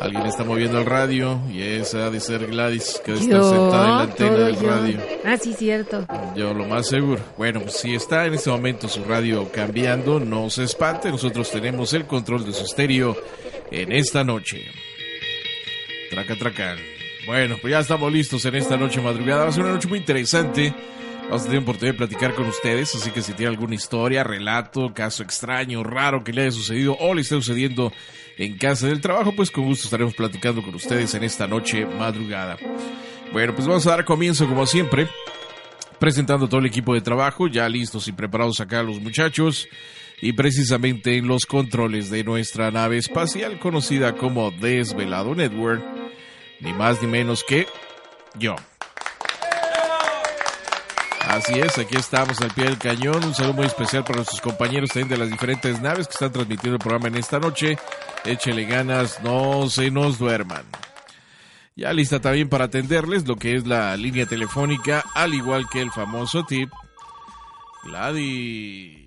Alguien está moviendo el radio y esa ha de ser Gladys, que está sentada en la antena del radio. Ah, sí, cierto. Yo lo más seguro. Bueno, pues si está en este momento su radio cambiando, no se espante, nosotros tenemos el control de su estéreo en esta noche. Traca, tracan. Bueno, pues ya estamos listos en esta noche madrugada. Va a ser una noche muy interesante. Vamos a tener oportunidad de platicar con ustedes, así que si tiene alguna historia, relato, caso extraño, raro que le haya sucedido o le esté sucediendo en casa del trabajo, pues con gusto estaremos platicando con ustedes en esta noche madrugada. Bueno, pues vamos a dar comienzo como siempre, presentando todo el equipo de trabajo, ya listos y preparados acá los muchachos, y precisamente en los controles de nuestra nave espacial conocida como Desvelado Network, ni más ni menos que yo. Así es, aquí estamos al pie del cañón. Un saludo muy especial para nuestros compañeros también de las diferentes naves que están transmitiendo el programa en esta noche. Échele ganas, no se nos duerman. Ya lista también para atenderles lo que es la línea telefónica, al igual que el famoso tip. Gladys.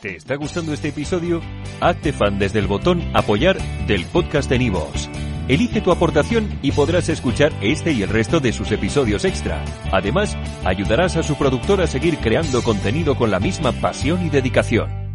¿Te está gustando este episodio? Hazte fan desde el botón apoyar del podcast de Nivos. Elige tu aportación y podrás escuchar este y el resto de sus episodios extra. Además, ayudarás a su productor a seguir creando contenido con la misma pasión y dedicación.